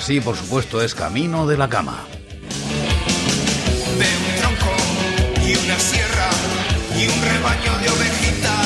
Ahora sí, por supuesto, es camino de la cama. De un tronco y una sierra y un rebaño de ovejitas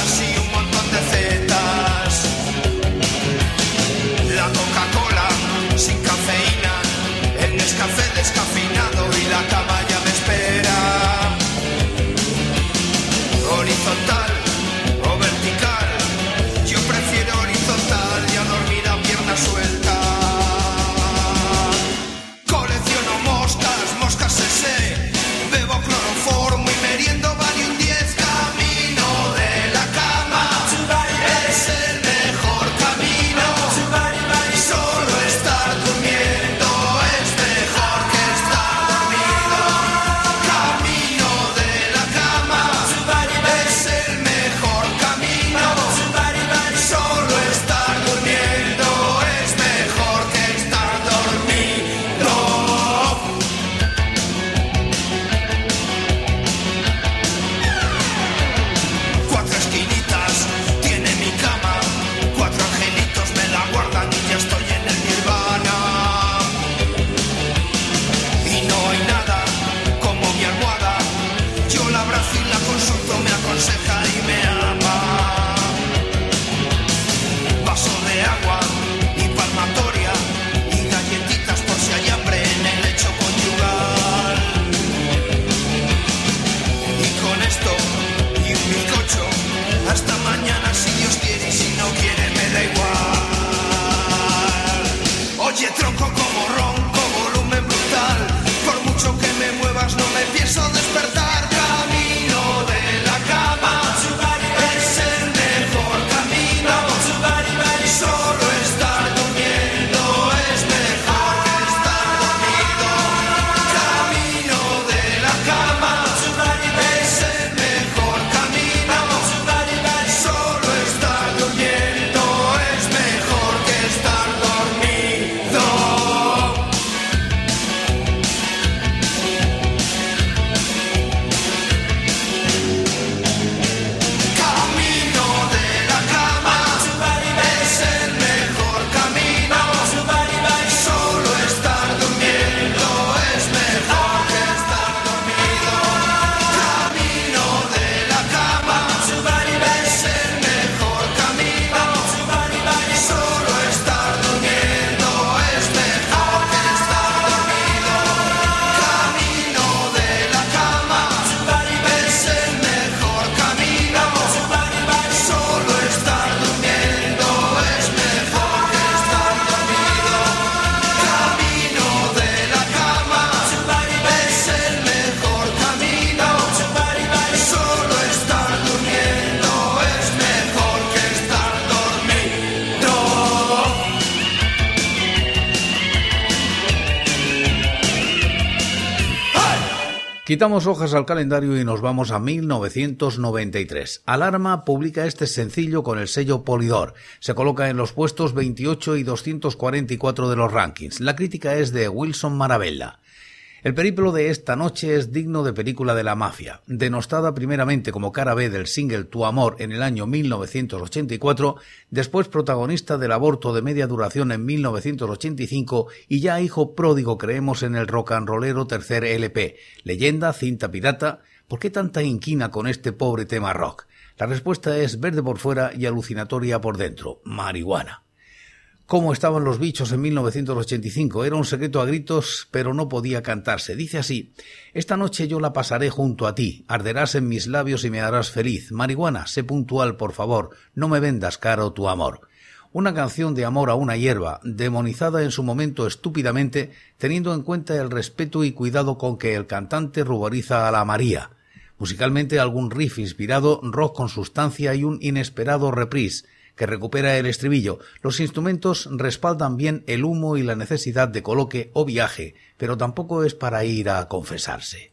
Quitamos hojas al calendario y nos vamos a 1993. Alarma publica este sencillo con el sello Polydor. Se coloca en los puestos 28 y 244 de los rankings. La crítica es de Wilson Maravella. El periplo de esta noche es digno de película de la mafia. Denostada primeramente como cara B del single Tu Amor en el año 1984, después protagonista del aborto de media duración en 1985 y ya hijo pródigo creemos en el rock and rollero tercer LP. Leyenda, cinta pirata, ¿por qué tanta inquina con este pobre tema rock? La respuesta es verde por fuera y alucinatoria por dentro, marihuana cómo estaban los bichos en 1985. Era un secreto a gritos, pero no podía cantarse. Dice así, Esta noche yo la pasaré junto a ti, arderás en mis labios y me harás feliz. Marihuana, sé puntual, por favor, no me vendas caro tu amor. Una canción de amor a una hierba, demonizada en su momento estúpidamente, teniendo en cuenta el respeto y cuidado con que el cantante ruboriza a la María. Musicalmente algún riff inspirado, rock con sustancia y un inesperado reprise, que recupera el estribillo. Los instrumentos respaldan bien el humo y la necesidad de coloque o viaje, pero tampoco es para ir a confesarse.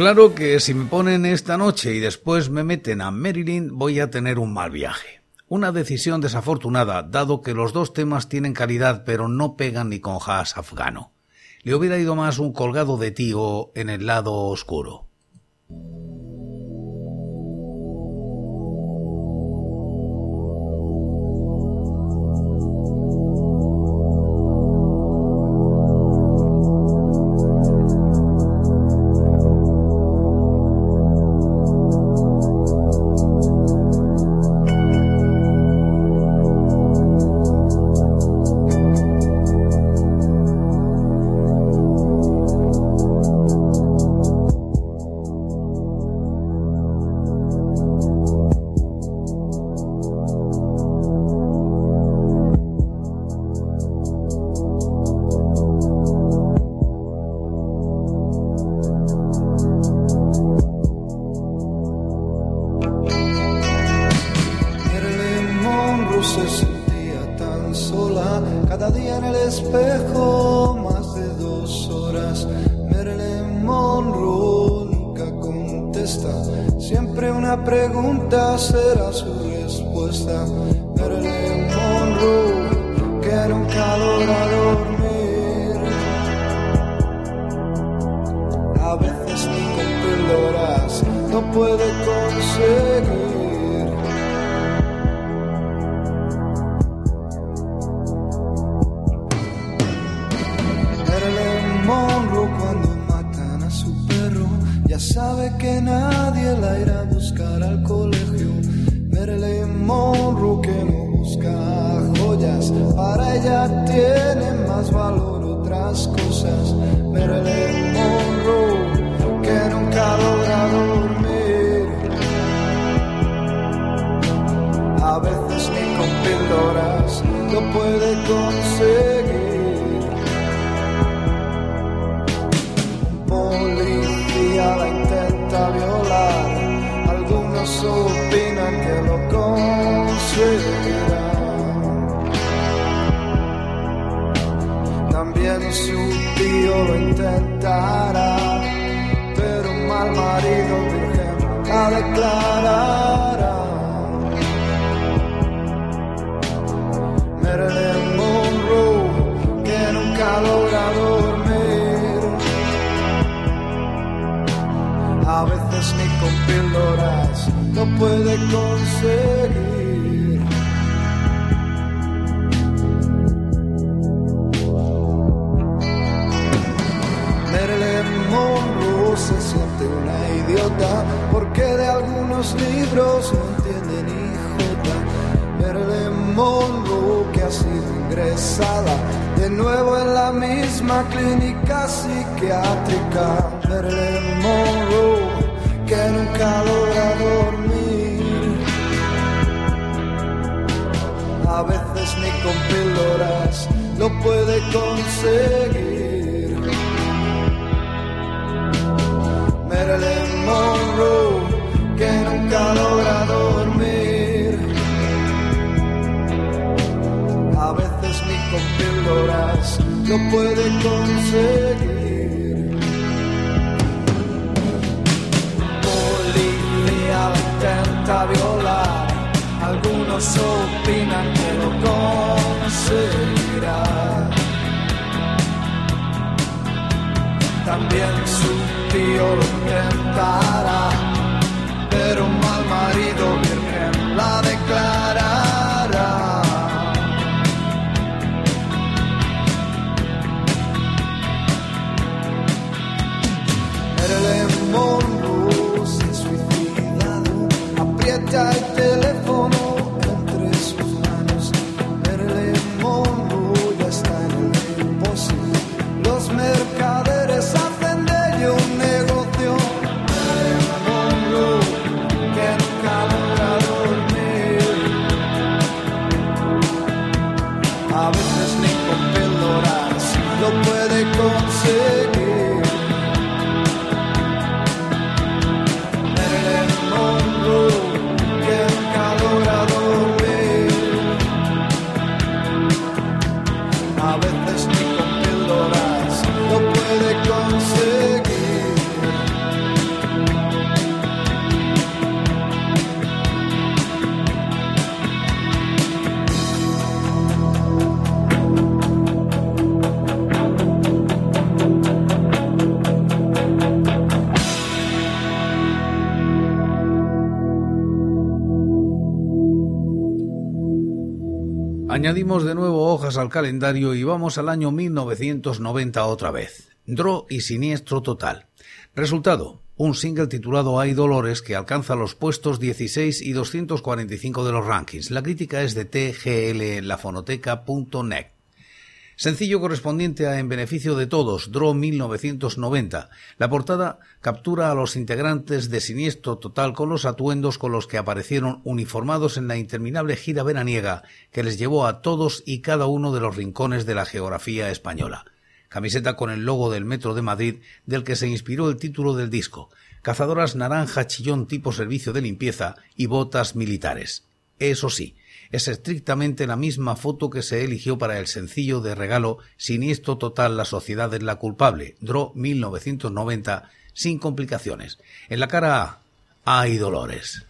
Claro que si me ponen esta noche y después me meten a Marilyn voy a tener un mal viaje. Una decisión desafortunada, dado que los dos temas tienen calidad pero no pegan ni con jazz afgano. Le hubiera ido más un colgado de tío en el lado oscuro. cada día en el espejo, más de dos horas. Marilyn Monroe nunca contesta, siempre una pregunta será su respuesta. Marilyn Monroe, que era un calor a dormir. A veces ni con píldoras no puede conseguir. que nadie la irá a buscar al colegio. Marilyn Monroe que no busca joyas, para ella tiene más valor otras cosas. Marilyn yo lo intentara, pero un mal marido virgen la declarará. Marilyn Monroe, que nunca logra dormir, a veces ni con píldoras lo puede conseguir. una idiota, porque de algunos libros no entienden ni jota. Marilyn que ha sido ingresada de nuevo en la misma clínica psiquiátrica. Marilyn Monroe que nunca logra dormir. A veces ni con píldoras lo puede conseguir. Marilyn Monroe que nunca logra dormir. A veces ni con lo puede conseguir. Policía intenta violar, algunos opinan que lo conseguirá. también su tío tentar. Añadimos de nuevo hojas al calendario y vamos al año 1990 otra vez. Draw y siniestro total. Resultado, un single titulado Hay Dolores que alcanza los puestos 16 y 245 de los rankings. La crítica es de TGL. Sencillo correspondiente a En beneficio de todos, Draw 1990. La portada captura a los integrantes de Siniestro Total con los atuendos con los que aparecieron uniformados en la interminable gira veraniega que les llevó a todos y cada uno de los rincones de la geografía española. Camiseta con el logo del Metro de Madrid del que se inspiró el título del disco. Cazadoras naranja chillón tipo servicio de limpieza y botas militares. Eso sí, es estrictamente la misma foto que se eligió para el sencillo de regalo Siniestro Total La Sociedad es la culpable, Draw 1990, sin complicaciones. En la cara A, hay dolores.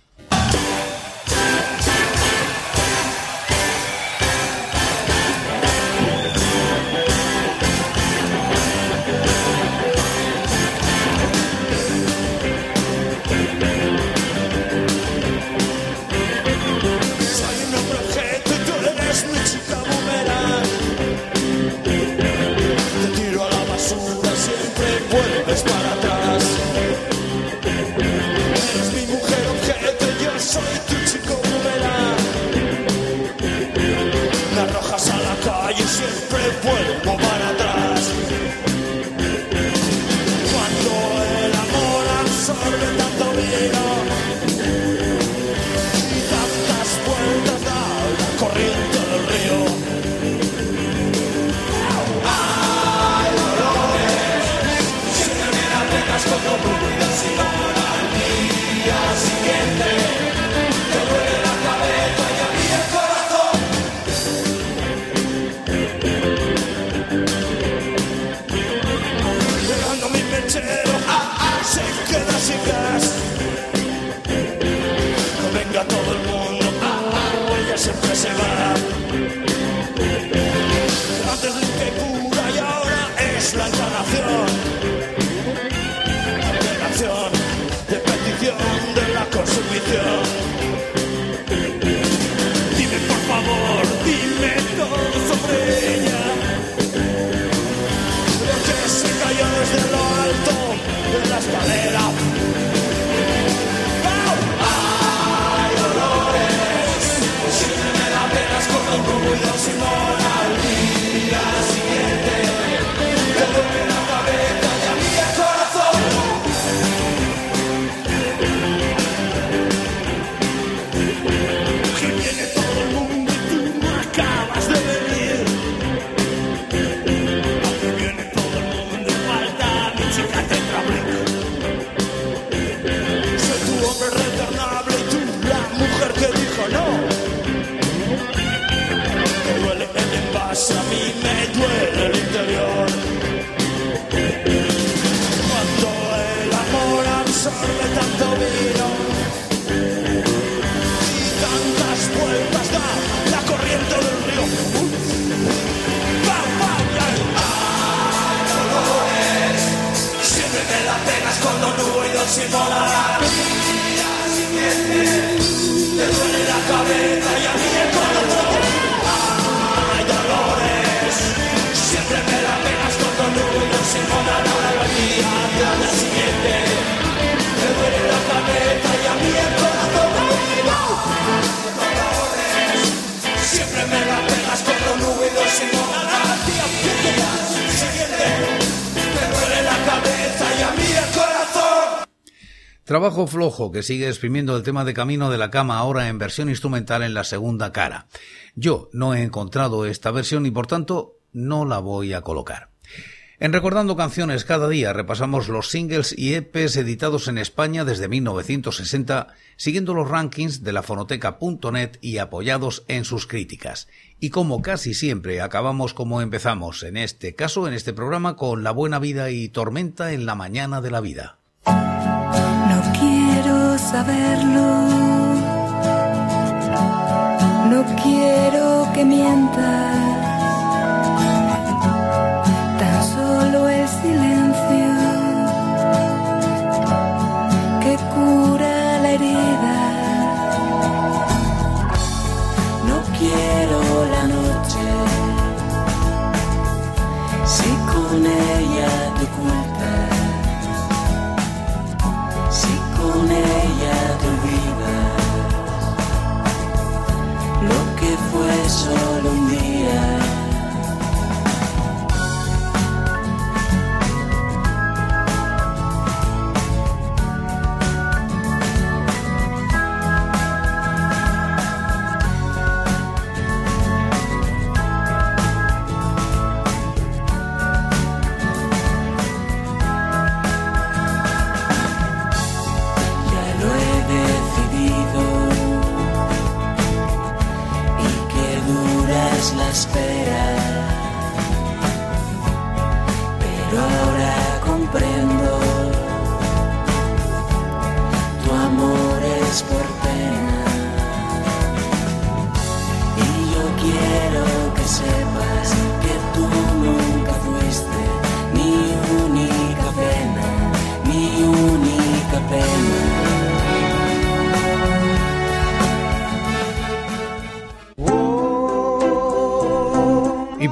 Trabajo flojo que sigue exprimiendo el tema de Camino de la Cama ahora en versión instrumental en la segunda cara. Yo no he encontrado esta versión y por tanto no la voy a colocar. En Recordando Canciones cada día repasamos los singles y EPs editados en España desde 1960, siguiendo los rankings de la fonoteca.net y apoyados en sus críticas. Y como casi siempre acabamos como empezamos, en este caso, en este programa, con La Buena Vida y Tormenta en la Mañana de la Vida saberlo. No quiero que mientas, tan solo el silencio que cura la herida. No quiero la noche, si con él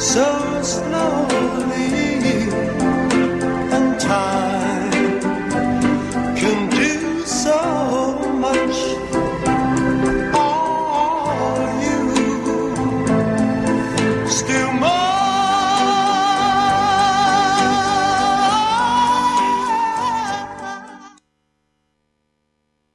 So